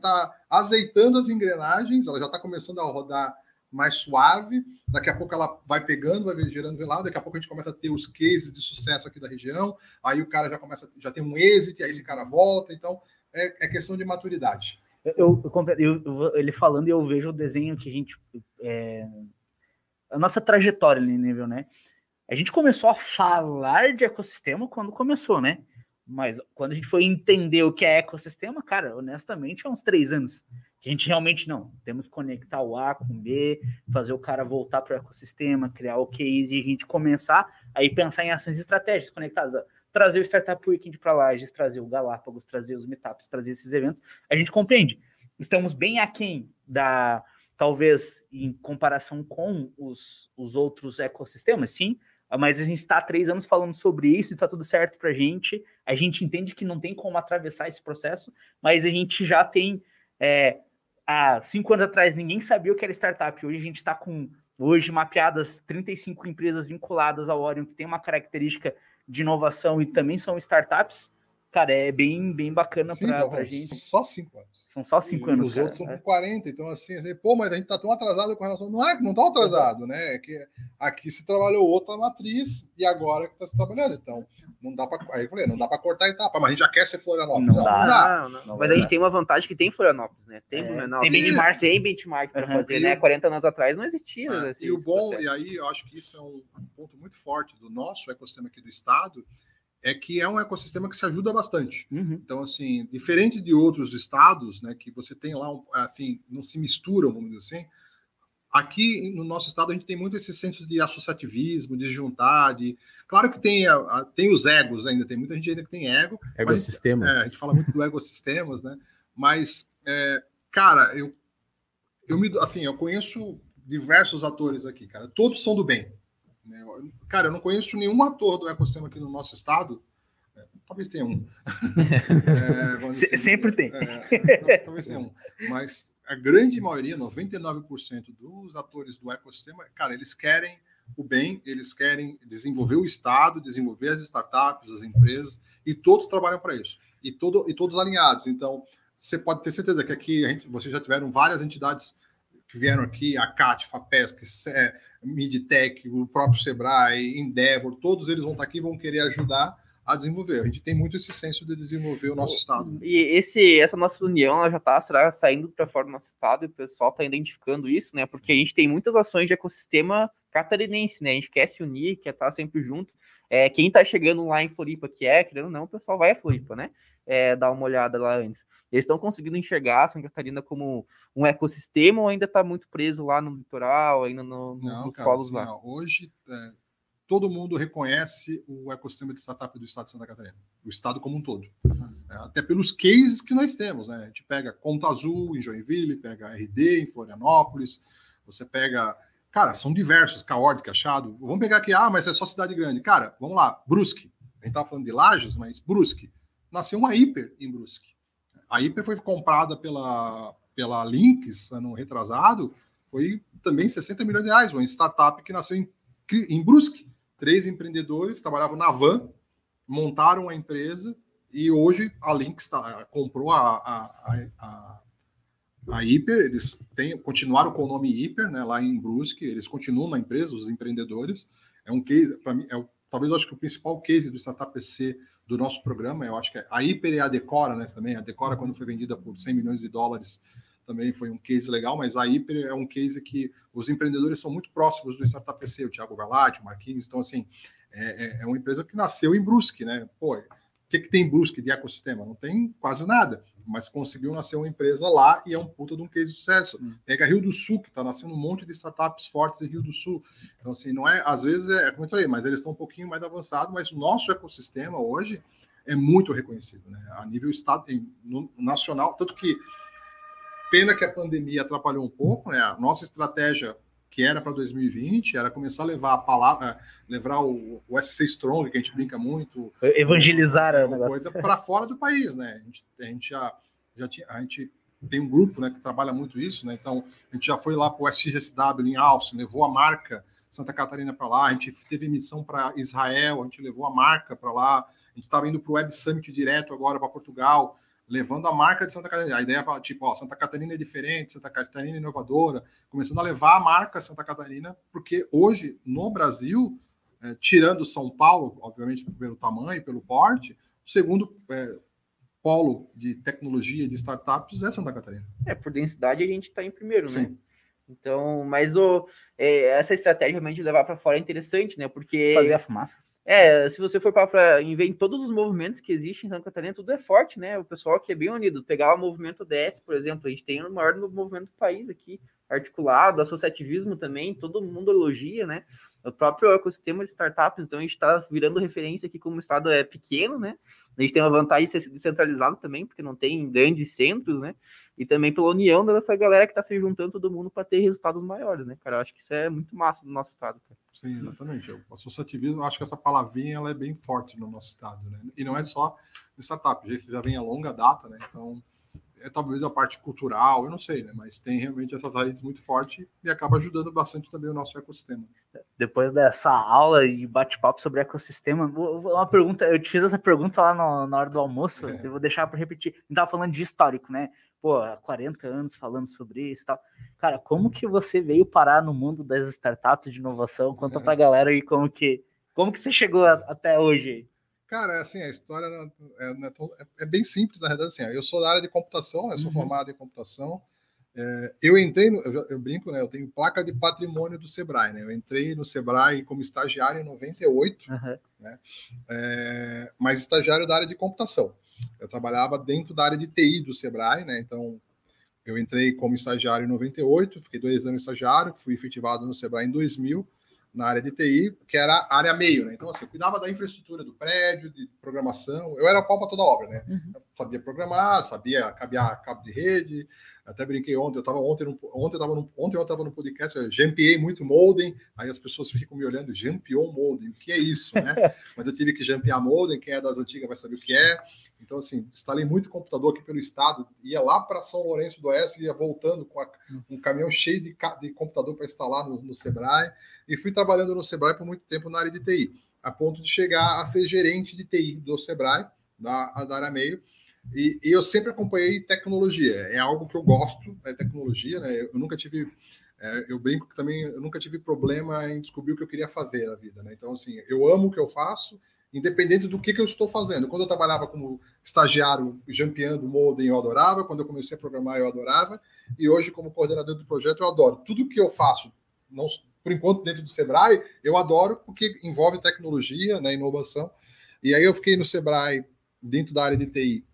tá azeitando as engrenagens, ela já está começando a rodar mais suave. Daqui a pouco ela vai pegando, vai gerando velado. Daqui a pouco a gente começa a ter os cases de sucesso aqui da região. Aí o cara já começa, já tem um êxito, aí esse cara volta. Então é, é questão de maturidade. Eu, eu, eu, ele falando eu vejo o desenho que a gente é, a nossa trajetória ali nível, né? A gente começou a falar de ecossistema quando começou, né? Mas quando a gente foi entender o que é ecossistema, cara, honestamente, é uns três anos. A gente realmente não. Temos que conectar o A com o B, fazer o cara voltar para o ecossistema, criar o case e a gente começar aí pensar em ações estratégicas conectadas. Trazer o Startup Weekend para Lages, trazer o Galápagos, trazer os meetups, trazer esses eventos. A gente compreende. Estamos bem aquém da, talvez em comparação com os, os outros ecossistemas, sim, mas a gente está há três anos falando sobre isso e está tudo certo para a gente. A gente entende que não tem como atravessar esse processo, mas a gente já tem. É, há cinco anos atrás, ninguém sabia o que era startup. Hoje a gente está com hoje mapeadas 35 empresas vinculadas ao Orion que tem uma característica de inovação e também são startups cara, é bem, bem bacana para a gente. São só cinco anos. São só cinco e anos. Os cara, outros são é. 40, então assim, assim, pô, mas a gente tá tão atrasado com relação. Não é que não tá atrasado, né? É que aqui se trabalhou outra matriz e agora que tá se trabalhando. Então, não dá para. Aí eu falei, não dá para cortar etapa, mas a gente já quer ser Florianópolis. Não, não dá. dá. Não, não, mas a gente tem uma vantagem que tem Florianópolis, né? Tem é, Tem benchmark. Tem benchmark para uhum. fazer, né? 40 anos atrás não existia. É, assim, e o bom, processo. e aí eu acho que isso é um ponto muito forte do nosso ecossistema aqui do estado é que é um ecossistema que se ajuda bastante. Uhum. Então, assim, diferente de outros estados, né, que você tem lá, assim, não se misturam, vamos dizer assim, aqui no nosso estado a gente tem muito esse senso de associativismo, de juntar, de... Claro que tem, a, a, tem os egos ainda, tem muita gente ainda que tem ego. Ecossistema. Mas, é, a gente fala muito do ecossistemas, né? Mas, é, cara, eu, eu me, assim, eu conheço diversos atores aqui, cara. Todos são do bem. Né? Cara, eu não conheço nenhum ator do ecossistema aqui no nosso estado. É, talvez tenha um. é, assim, sempre tem. É, talvez tenha um. Mas a grande maioria, 99% dos atores do ecossistema, cara, eles querem o bem, eles querem desenvolver o Estado, desenvolver as startups, as empresas, e todos trabalham para isso. E, todo, e todos alinhados. Então, você pode ter certeza que aqui a gente, vocês já tiveram várias entidades que vieram aqui, a CAT, FAPESC, Midtech, o próprio Sebrae, Endeavor, todos eles vão estar aqui vão querer ajudar a desenvolver. A gente tem muito esse senso de desenvolver o nosso estado. E esse, essa nossa união ela já está saindo para fora do nosso estado e o pessoal está identificando isso, né? Porque a gente tem muitas ações de ecossistema catarinense, né? A gente quer se unir, quer estar sempre junto. É, quem está chegando lá em Floripa, que é, querendo ou não, o pessoal vai a Floripa, né? É, dar uma olhada lá antes. Eles estão conseguindo enxergar Santa Catarina como um ecossistema ou ainda está muito preso lá no litoral, ainda no, no, não, nos cara, polos assim, lá? Não, hoje, é, todo mundo reconhece o ecossistema de startup do estado de Santa Catarina, o estado como um todo. É, até pelos cases que nós temos, né? A gente pega Conta Azul em Joinville, pega RD em Florianópolis, você pega Cara, são diversos, Caórdica, Achado. Vamos pegar aqui, ah, mas é só cidade grande. Cara, vamos lá, Brusque. A gente estava falando de Lages, mas Brusque. Nasceu uma Hiper em Brusque. A Hiper foi comprada pela, pela Lynx, ano retrasado, foi também 60 milhões de reais, uma startup que nasceu em, em Brusque. Três empreendedores trabalhavam na van, montaram a empresa e hoje a Lynx tá, comprou a, a, a, a Hiper, eles têm, continuaram com o nome Hiper, né, lá em Brusque, eles continuam na empresa, os empreendedores. É um case, para mim, é talvez eu acho que o principal case do Startup PC do nosso programa, eu acho que é a Hiper e a Decora, né, também. A Decora, quando foi vendida por 100 milhões de dólares, também foi um case legal, mas a Hiper é um case que os empreendedores são muito próximos do Startup PC, o Thiago Galati, o Marquinhos, então, assim, é, é, é uma empresa que nasceu em Brusque, né? Pô, o que, que tem em Brusque de ecossistema? Não tem quase nada mas conseguiu nascer uma empresa lá e é um puta de um case de sucesso. Hum. Pega Rio do Sul, que está nascendo um monte de startups fortes em Rio do Sul. Então, assim, não é, às vezes, é, como eu falei, mas eles estão um pouquinho mais avançados, mas o nosso ecossistema hoje é muito reconhecido, né? A nível estado, nacional, tanto que pena que a pandemia atrapalhou um pouco, né? A nossa estratégia que era para 2020 era começar a levar a palavra, levar o, o SC Strong, que a gente brinca muito, evangelizar a coisa para fora do país, né? A gente, a gente já, já tinha, a gente tem um grupo, né, que trabalha muito isso, né? Então a gente já foi lá para o SGSW em Austin, levou a marca Santa Catarina para lá, a gente teve missão para Israel, a gente levou a marca para lá, a gente estava indo para o Web Summit direto agora para Portugal, levando a marca de Santa Catarina. A ideia é tipo, ó, Santa Catarina é diferente, Santa Catarina é inovadora, começando a levar a marca Santa Catarina, porque hoje, no Brasil, é, tirando São Paulo, obviamente pelo tamanho, pelo porte, o segundo é, polo de tecnologia de startups é Santa Catarina. É, por densidade a gente está em primeiro, né? Sim. né? Então, mas o, é, essa estratégia realmente de levar para fora é interessante, né? Porque. Fazer a fumaça. É, se você for para ver em todos os movimentos que existem em Santa Catarina, tudo é forte, né? O pessoal aqui é bem unido. Pegar o movimento DS, por exemplo, a gente tem o maior movimento do país aqui, articulado, associativismo também, todo mundo elogia, né? O próprio ecossistema de startups, então a gente está virando referência aqui como o estado é pequeno, né? A gente tem uma vantagem de ser descentralizado também, porque não tem grandes centros, né? E também pela união dessa galera que está se juntando todo mundo para ter resultados maiores, né, cara? Eu acho que isso é muito massa do nosso estado, cara. Sim, exatamente. O associativismo, acho que essa palavrinha ela é bem forte no nosso estado, né? E não é só startup, já vem a longa data, né? Então, é talvez a parte cultural, eu não sei, né? Mas tem realmente essas raízes muito forte e acaba ajudando bastante também o nosso ecossistema. Depois dessa aula e bate-papo sobre ecossistema, uma pergunta, eu te fiz essa pergunta lá no, na hora do almoço, é. eu vou deixar para repetir. A gente falando de histórico, né? Pô, há 40 anos falando sobre isso e tal. Cara, como que você veio parar no mundo das startups de inovação? Conta é. pra galera aí como que, como que você chegou até hoje. Cara, assim, a história é, é, é, bem simples, na verdade, assim, eu sou da área de computação, eu sou uhum. formado em computação, é, eu entrei, no, eu, eu, brinco, né, eu tenho placa de patrimônio do Sebrae, né, eu entrei no Sebrae como estagiário em 98, uhum. né, é, mas estagiário da área de computação, eu trabalhava dentro da área de TI do Sebrae, né, então eu entrei como estagiário em 98, fiquei dois anos estagiário, fui efetivado no Sebrae em 2000, na área de TI, que era área meio, né? Então, assim, eu cuidava da infraestrutura do prédio, de programação. Eu era pau para toda obra, né? Uhum. Sabia programar, sabia cabear cabo de rede. Até brinquei ontem, eu estava ontem, no, ontem eu estava no, ontem eu estava no podcast, eu jampiei muito modem, aí as pessoas ficam me olhando, jampiou modem, o que é isso, né? Mas eu tive que jampear modem, quem é das antigas vai saber o que é. Então, assim, instalei muito computador aqui pelo estado, ia lá para São Lourenço do Oeste, ia voltando com a, um caminhão cheio de, de computador para instalar no, no, Sebrae, e fui trabalhando no Sebrae por muito tempo na área de TI, a ponto de chegar a ser gerente de TI do Sebrae, da, da área meio, e, e eu sempre acompanhei tecnologia, é algo que eu gosto, é tecnologia, né? Eu nunca tive é, eu brinco que também eu nunca tive problema em descobrir o que eu queria fazer na vida, né? Então, assim, eu amo o que eu faço independente do que, que eu estou fazendo. Quando eu trabalhava como estagiário, jampeando modem, eu adorava. Quando eu comecei a programar, eu adorava. E hoje, como coordenador do projeto, eu adoro. Tudo que eu faço, não, por enquanto, dentro do Sebrae, eu adoro porque envolve tecnologia, né, inovação. E aí eu fiquei no Sebrae, dentro da área de TI,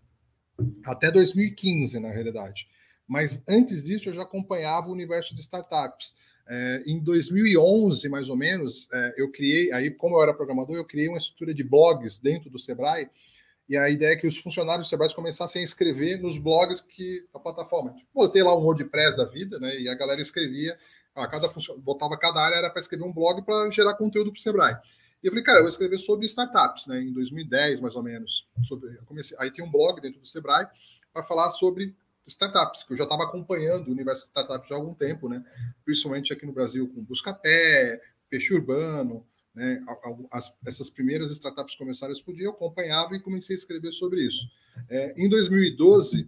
até 2015, na realidade. Mas antes disso, eu já acompanhava o universo de startups. É, em 2011, mais ou menos, é, eu criei, aí como eu era programador, eu criei uma estrutura de blogs dentro do Sebrae, e a ideia é que os funcionários do Sebrae começassem a escrever nos blogs que a plataforma. Tipo, botei lá um WordPress da vida, né? E a galera escrevia, a cada funcion... botava cada área para escrever um blog para gerar conteúdo para o Sebrae. E eu falei, cara, eu vou escrever sobre startups, né? Em 2010, mais ou menos. Sobre... comecei... Aí tinha um blog dentro do Sebrae para falar sobre startups, que eu já estava acompanhando o universo de startups há algum tempo, né? Principalmente aqui no Brasil com Buscapé, Peixe Urbano, né? As, essas primeiras startups começaram a explodir, eu acompanhava e comecei a escrever sobre isso. É, em 2012,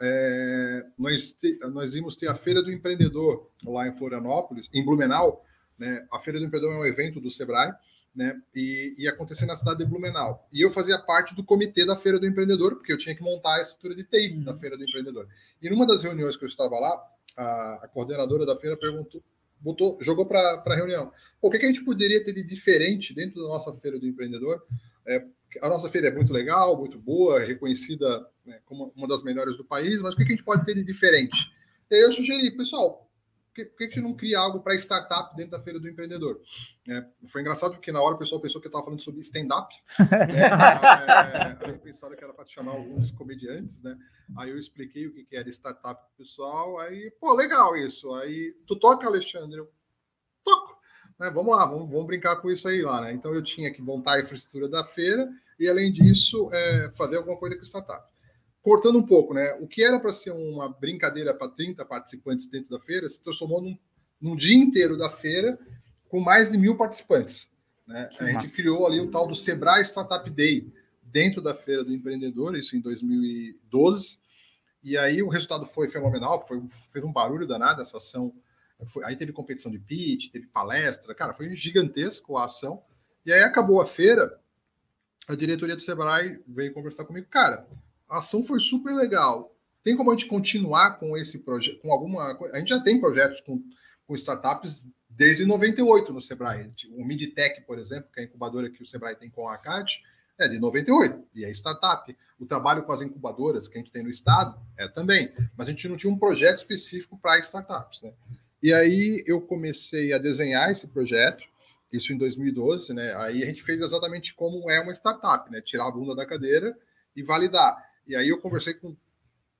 é, nós, te, nós íamos ter a Feira do Empreendedor lá em Florianópolis, em Blumenau. Né? A Feira do Empreendedor é um evento do Sebrae, né? E acontecer na cidade de Blumenau. E eu fazia parte do comitê da Feira do Empreendedor, porque eu tinha que montar a estrutura de TI uhum. da Feira do Empreendedor. E numa das reuniões que eu estava lá, a, a coordenadora da feira perguntou, botou, jogou para a reunião: o que, que, a gente poderia ter de diferente dentro da nossa Feira do Empreendedor? É, a nossa feira é muito legal, muito boa, reconhecida né, como uma das melhores do país, mas o que, que a gente pode ter de diferente? E aí eu sugeri, pessoal, que, por que a gente não cria algo para startup dentro da feira do empreendedor? É, foi engraçado porque na hora o pessoal pensou que eu estava falando sobre stand-up. Né? é, aí pensaram que era para chamar alguns comediantes, né? Aí eu expliquei o que, que era startup para o pessoal. Aí, pô, legal isso. Aí, tu toca, Alexandre? Eu toco. Né? Vamos lá, vamos, vamos brincar com isso aí lá, né? Então eu tinha que montar a infraestrutura da feira e, além disso, é, fazer alguma coisa com startup cortando um pouco, né? O que era para ser uma brincadeira para 30 participantes dentro da feira se transformou num, num, dia inteiro da feira com mais de mil participantes. Né? A gente criou ali o tal do Sebrae Startup Day dentro da feira do empreendedor, isso em 2012. E aí o resultado foi fenomenal, foi, fez um barulho danado essa ação. Foi, aí teve competição de pitch, teve palestra, cara, foi gigantesco a ação. E aí acabou a feira, a diretoria do Sebrae veio conversar comigo, cara, a ação foi super legal. tem como a gente continuar com esse projeto, com alguma. A gente já tem projetos com, com startups desde 98 no Sebrae. O Midtech, por exemplo, que é a incubadora que o Sebrae tem com a ACAD, é de 98, e é startup. O trabalho com as incubadoras que a gente tem no estado é também, mas a gente não tinha um projeto específico para startups. Né? E aí eu comecei a desenhar esse projeto, isso em 2012, né? Aí a gente fez exatamente como é uma startup, né? Tirar a bunda da cadeira e validar. E aí eu conversei com,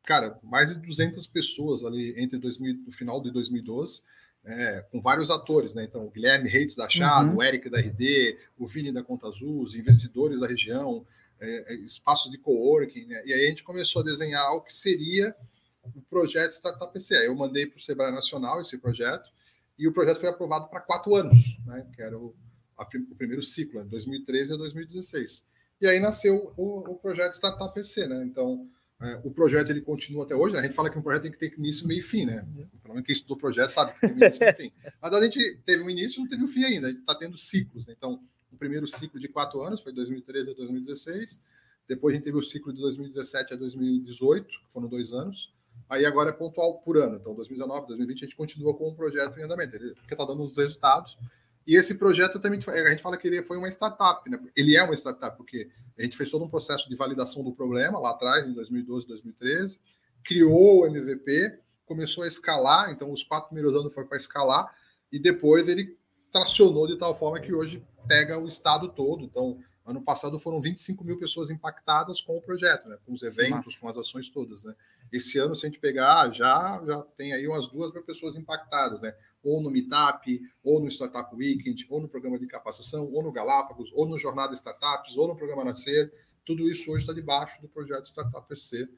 cara, mais de 200 pessoas ali entre 2000, no final de 2012 é, com vários atores, né? Então, o Guilherme Reitz da Chado, uhum. o Eric da RD, o Vini da Conta Azul, os investidores da região, é, é, espaços de coworking, né? E aí a gente começou a desenhar o que seria o projeto Startup PC. Eu mandei para o Sebrae Nacional esse projeto e o projeto foi aprovado para quatro anos, né? Que era o, a, o primeiro ciclo, de 2013 a 2016. E aí nasceu o, o projeto Startup PC, né? Então, é, o projeto ele continua até hoje. Né? A gente fala que um projeto tem que ter início, meio e fim, né? Pelo menos quem estudou o projeto sabe que tem um início e um fim. Mas a gente teve um início não teve um fim ainda. A gente está tendo ciclos. Né? Então, o primeiro ciclo de quatro anos foi 2013 a 2016. Depois a gente teve o ciclo de 2017 a 2018, que foram dois anos. Aí agora é pontual por ano. Então, 2019, 2020, a gente continua com o projeto em andamento, porque está dando os resultados. E esse projeto também, a gente fala que ele foi uma startup, né? Ele é uma startup, porque a gente fez todo um processo de validação do problema lá atrás, em 2012, 2013, criou o MVP, começou a escalar, então os quatro primeiros anos foi para escalar, e depois ele tracionou de tal forma que hoje pega o estado todo. Então, ano passado foram 25 mil pessoas impactadas com o projeto, né? com os eventos, com as ações todas. Né? Esse ano, se a gente pegar, já, já tem aí umas duas mil pessoas impactadas. Né? Ou no Meetup, ou no Startup Weekend, ou no programa de capacitação, ou no Galápagos, ou no Jornada Startups, ou no programa Nascer. Tudo isso hoje está debaixo do projeto Startup PC.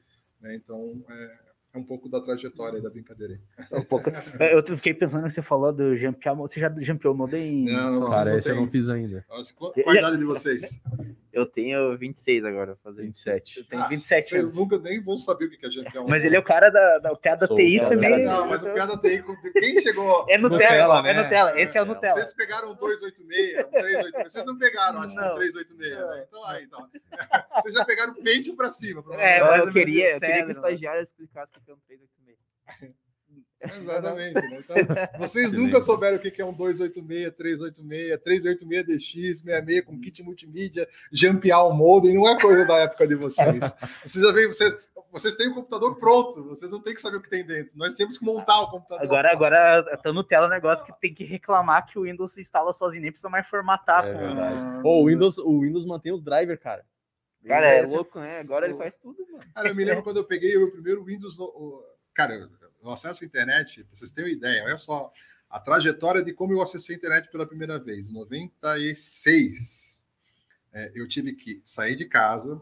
Né? Então, é, é um pouco da trajetória da brincadeira. Um pouco. Eu fiquei pensando que você falou do jumpear. Você já jumpeou modem? em. Não, não Cara, esse eu não fiz ainda. Qual a idade de vocês? Eu tenho 26 agora, fazer 27. Eu tenho ah, 27 Vocês nunca nem vão saber o que é jumpear. Mas ele é o cara da, da, o cara da TI também. Não, mas o cara da TI, quem chegou. É Nutella, né? é Nutella. Esse é o Nutella. Vocês pegaram o 286, o 386. Vocês não pegaram, acho que o 386. Né? Então aí, então. Vocês já pegaram o pente pra cima. É, mas eu queria, eu queria que o estagiário explicasse o que é um 386. Exatamente. Né? Então, vocês nunca souberam o que é um 286, 386, 386DX, 66 com kit multimídia, Jampial Modem, não é coisa da época de vocês. Vocês já veem, vocês, vocês têm o computador pronto, vocês não têm que saber o que tem dentro. Nós temos que montar o computador. Agora, agora tá no tela o negócio que tem que reclamar que o Windows se instala sozinho, nem precisa mais formatar. É ah, o, Windows, o Windows mantém os drivers, cara. Cara, é louco, né? Agora ele faz tudo, mano. Cara, eu me lembro quando eu peguei o meu primeiro Windows. Cara, o acesso à internet, para vocês terem uma ideia, olha só a trajetória de como eu acessei a internet pela primeira vez. Em 96, é, eu tive que sair de casa,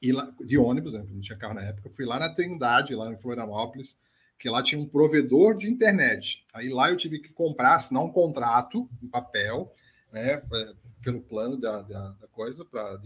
ir lá, de ônibus, né, não tinha carro na época, fui lá na Trindade, lá em Florianópolis, que lá tinha um provedor de internet. Aí lá eu tive que comprar, assinar um contrato em papel, né, é, pelo plano da, da, da coisa, para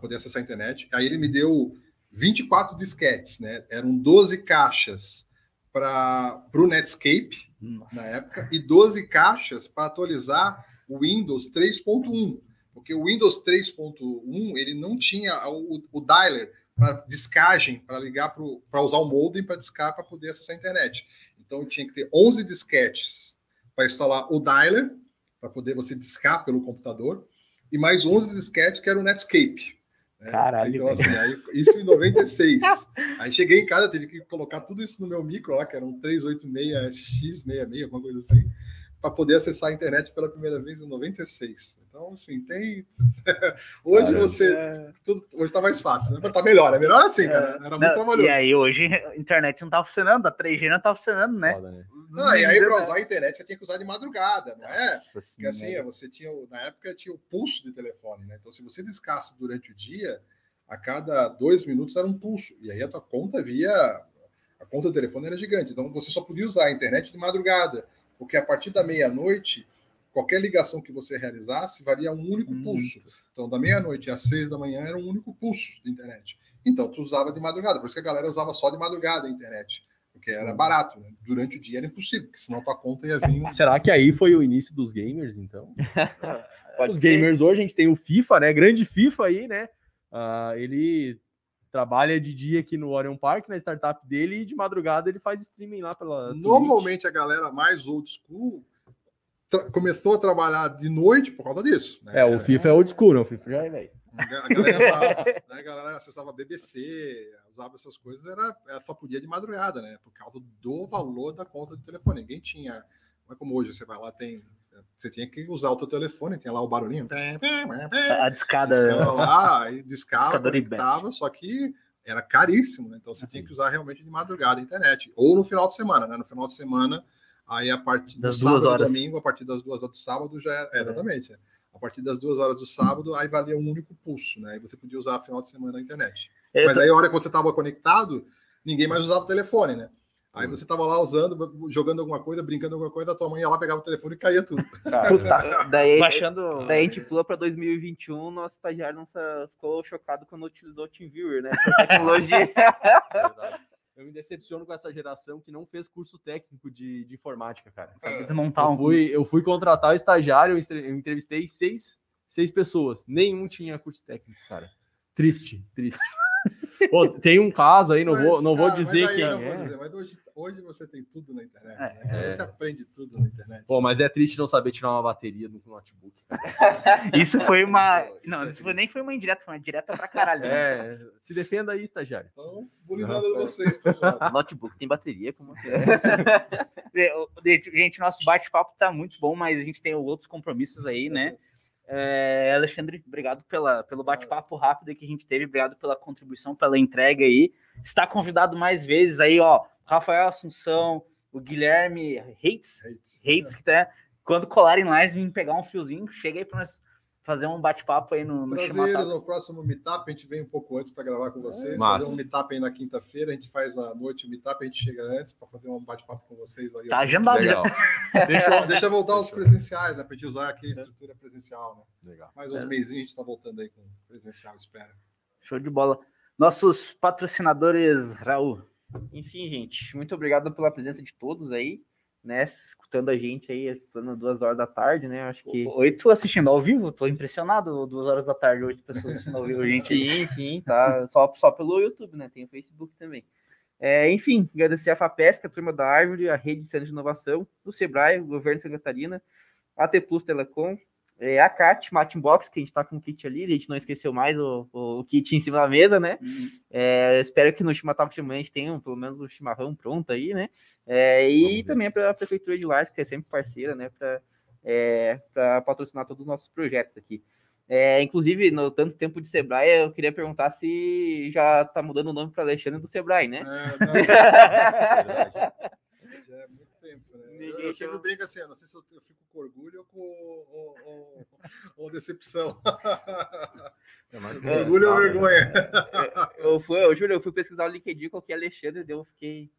poder acessar a internet. Aí ele me deu 24 disquetes, né? Eram 12 caixas para o Netscape Nossa. na época e 12 caixas para atualizar o Windows 3.1, porque o Windows 3.1 ele não tinha o, o dialer para discagem, para ligar para usar o modem para discar para poder acessar a internet. Então tinha que ter 11 disquetes para instalar o dialer para poder você discar pelo computador e mais 11 disquetes que era o Netscape. Né? Caralho. Então, assim, aí, isso em 96. aí cheguei em casa, tive que colocar tudo isso no meu micro lá, que era um 386SX66, alguma coisa assim, para poder acessar a internet pela primeira vez em 96. Então, assim, tem. hoje cara, você. É... Tudo, hoje tá mais fácil, né? Tá melhor, é melhor assim, cara. Era muito não, trabalhoso. E aí, hoje a internet não tá funcionando, a 3G não tá funcionando, né? Foda, né? Não, e aí, para usar a internet, você tinha que usar de madrugada, não é? Nossa Porque assim, você tinha, na época, tinha o pulso de telefone, né? Então, se você descasse durante o dia, a cada dois minutos era um pulso. E aí a tua conta via. A conta do telefone era gigante. Então, você só podia usar a internet de madrugada. Porque a partir da meia-noite, qualquer ligação que você realizasse valia um único hum. pulso. Então, da meia-noite às seis da manhã era um único pulso de internet. Então, tu usava de madrugada. Por isso que a galera usava só de madrugada a internet porque era barato, né? Durante o dia era impossível, porque senão tua conta ia vir. Um... Será que aí foi o início dos gamers, então? Os ser. gamers hoje, a gente tem o FIFA, né? Grande FIFA aí, né? Uh, ele trabalha de dia aqui no Orion Park, na startup dele, e de madrugada ele faz streaming lá pela. Normalmente Twitch. a galera mais old school começou a trabalhar de noite por causa disso. Né? É, o FIFA é old school, não? O FIFA já é velho. A galera, né, a galera acessava BBC, usava essas coisas, era, era, só podia de madrugada, né? Por causa do valor da conta de telefone. Ninguém tinha. Não é como hoje, você vai lá, tem. Você tinha que usar o teu telefone, tinha lá o barulhinho. A discada. lá, aí discava, conectava, só que era caríssimo, né? Então você tinha que usar realmente de madrugada a internet. Ou no final de semana, né? No final de semana, aí a partir das do sábado duas horas. domingo, a partir das duas horas do sábado já era. É, exatamente. É. A partir das duas horas do sábado, aí valia um único pulso, né? Aí você podia usar final de semana a internet. É, Mas aí a hora que você estava conectado, ninguém mais usava o telefone, né? Aí você tava lá usando, jogando alguma coisa, brincando alguma coisa, a tua mãe ia lá, pegava o telefone e caía tudo. Puta, daí, Baixando... daí a gente pula para 2021, nosso estagiário não ficou chocado quando utilizou o TeamViewer, né? Essa tecnologia. Eu me decepciono com essa geração que não fez curso técnico de, de informática, cara. Sabe desmontar um. Eu fui, eu fui contratar o estagiário, eu entrevistei seis, seis pessoas. Nenhum tinha curso técnico, cara. Triste, triste. Pô, tem um caso aí, não mas, vou, não vou dizer quem é. Dizer, mas hoje, hoje você tem tudo na internet, é, né? Você aprende tudo na internet. Pô, mas é triste não saber tirar uma bateria do notebook. isso foi uma. Não, isso foi, nem foi uma indireta, foi uma direta pra caralho. Né? É, se defenda aí, estagiário. Então, bulinando vocês, Notebook tem bateria, como assim? Gente, nosso bate-papo tá muito bom, mas a gente tem outros compromissos aí, né? É, Alexandre, obrigado pela, pelo bate-papo rápido que a gente teve, obrigado pela contribuição, pela entrega aí. Está convidado mais vezes aí, ó, Rafael Assunção, o Guilherme Reitz, Reitz, que tá, quando colarem lá, eles vêm pegar um fiozinho, chega aí para nós fazer um bate-papo aí no, no Prazer no próximo meetup, a gente vem um pouco antes para gravar com vocês. É, fazer um meetup aí na quinta-feira, a gente faz na noite o meetup, a gente chega antes para fazer um bate-papo com vocês. Aí, tá agendado já. deixa, deixa voltar os presenciais, né? Para gente usar aqui a estrutura presencial, né? Legal. Mais uns é. meses a gente está voltando aí com presencial, espera. Show de bola. Nossos patrocinadores, Raul. Enfim, gente, muito obrigado pela presença de todos aí né, escutando a gente aí, escutando duas horas da tarde, né? Acho que. Oito assistindo ao vivo, tô impressionado, duas horas da tarde, oito pessoas assistindo ao vivo, gente. Sim, sim, tá. Só, só pelo YouTube, né? Tem o Facebook também. É, enfim, agradecer a FAPESC, a turma da Árvore, a Rede de Centro de Inovação, do Sebrae, o Governo de Santa Catarina, a T Plus Telecom, é, a CAT, Matin Box, que a gente tá com o kit ali, a gente não esqueceu mais o, o, o kit em cima da mesa, né? Uhum. É, espero que no Chimatalk de amanhã a gente tenha pelo menos o chimarrão pronto aí, né? É, e também para a Prefeitura de Lages, que é sempre parceira, né? Para é, patrocinar todos os nossos projetos aqui. É, inclusive, no tanto tempo de Sebrae, eu queria perguntar se já tá mudando o nome para Alexandre do Sebrae, né? É, não, é já é muito tempo, né? Eu, eu sempre brinco assim, não sei se eu, fico com orgulho ou com ou, ou, ou decepção. É, orgulho ou vergonha? Eu, eu, fui, eu juro, eu fui pesquisar o LinkedIn qual que é Alexandre, eu fiquei.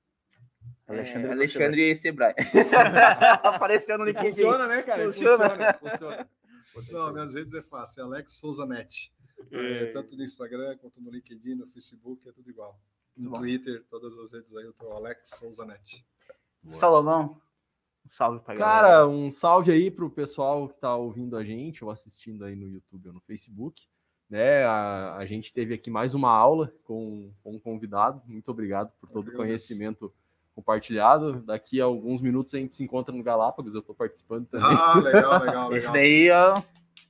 Alexandre, é, Alexandre Sebrae. Apareceu no LinkedIn. Funciona, né, cara? Funciona. Funciona. funciona. Não, minhas redes é fácil, é Alex Souza Net. É, tanto no Instagram quanto no LinkedIn, no Facebook, é tudo igual. No Twitter, todas as redes aí, eu tô Alex Souza Net. Salomão, um salve pra galera. Cara, um salve aí pro pessoal que tá ouvindo a gente ou assistindo aí no YouTube ou no Facebook. Né, a, a gente teve aqui mais uma aula com, com um convidado. Muito obrigado por todo o conhecimento compartilhado. Daqui a alguns minutos a gente se encontra no Galápagos. Eu estou participando também. Ah, legal, legal, legal. Esse daí, ó,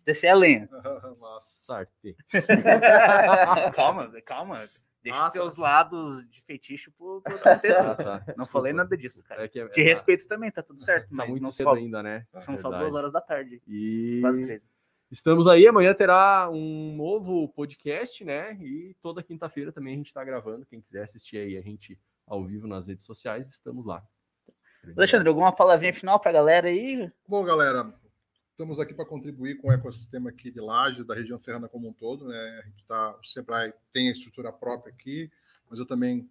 descer é a lenha. Sarte. calma, calma. Deixa os seus lados de fetiche pro, pro acontecer. Ah, tá. Não Desculpa. falei nada disso, cara. É que é, Te é, respeito também, tá tudo certo. Tá mas muito não cedo ainda, né? São só duas horas da tarde. E... Quase três. Estamos aí, amanhã terá um novo podcast, né? E toda quinta-feira também a gente está gravando. Quem quiser assistir aí a gente ao vivo nas redes sociais, estamos lá. Alexandre, alguma palavrinha final para a galera aí? Bom, galera, Estamos aqui para contribuir com o ecossistema aqui de Lages, da região serrana como um todo. Né? A gente tá, o Sebrae tem a estrutura própria aqui, mas eu também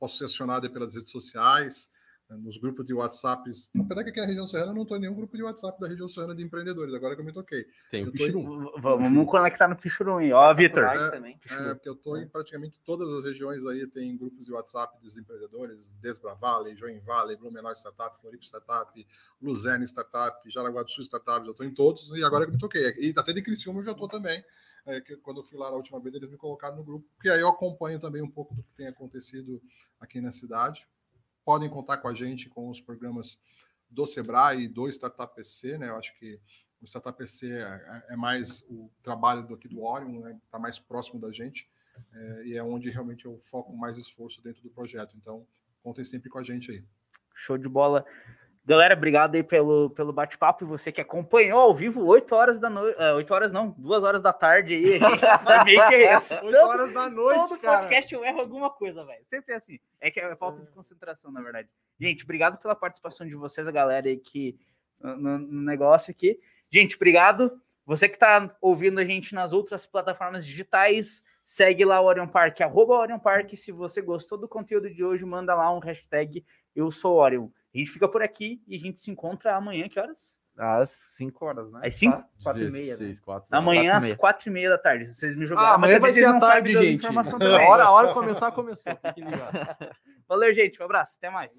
posso ser acionado pelas redes sociais nos grupos de WhatsApp. Apesar que aqui na região serrana não estou em nenhum grupo de WhatsApp da região serrana de empreendedores, agora que eu me toquei. Tem o Pichurum. Vamos conectar no Pichurum aí, ó, Vitor. É, é, porque eu estou em praticamente todas as regiões aí, tem grupos de WhatsApp dos empreendedores, Desbra Valley, Join Valley, Blumenau Startup, Floripa Startup, Luzerne Startup, Jaraguá do Sul Startups, eu estou em todos, e agora que eu me toquei. E até de Criciúma eu já estou também. é, que quando eu fui lá a última vez, eles me colocaram no grupo, porque aí eu acompanho também um pouco do que tem acontecido aqui na cidade. Podem contar com a gente com os programas do Sebrae e do Startup PC, né? Eu acho que o Startup PC é, é mais o trabalho do, aqui do Orion, né? Está mais próximo da gente é, e é onde realmente eu foco mais esforço dentro do projeto. Então, contem sempre com a gente aí. Show de bola. Galera, obrigado aí pelo, pelo bate-papo. E você que acompanhou ao vivo 8 horas da noite. Uh, 8 horas não, 2 horas da tarde aí. A gente tá meio que é isso. 8 horas da noite, Todo cara. podcast eu erro alguma coisa, velho. Sempre é assim. É que é falta de concentração, na verdade. Gente, obrigado pela participação de vocês, a galera aí que no, no negócio aqui. Gente, obrigado. Você que tá ouvindo a gente nas outras plataformas digitais, segue lá o Orion Park, arroba Orion Park. Se você gostou do conteúdo de hoje, manda lá um hashtag Eu Sou Orion. A gente fica por aqui e a gente se encontra amanhã, que horas? Às 5 horas, né? Às 5? 4 e meia. Né? 16, 4, Amanhã quatro e às meia. 4 e meia da tarde. Se vocês me Ah, jogaram, amanhã vai talvez ser à não tarde, gente. hora, a hora começar, começou. Fiquem ligados. Valeu, gente. Um abraço. Até mais.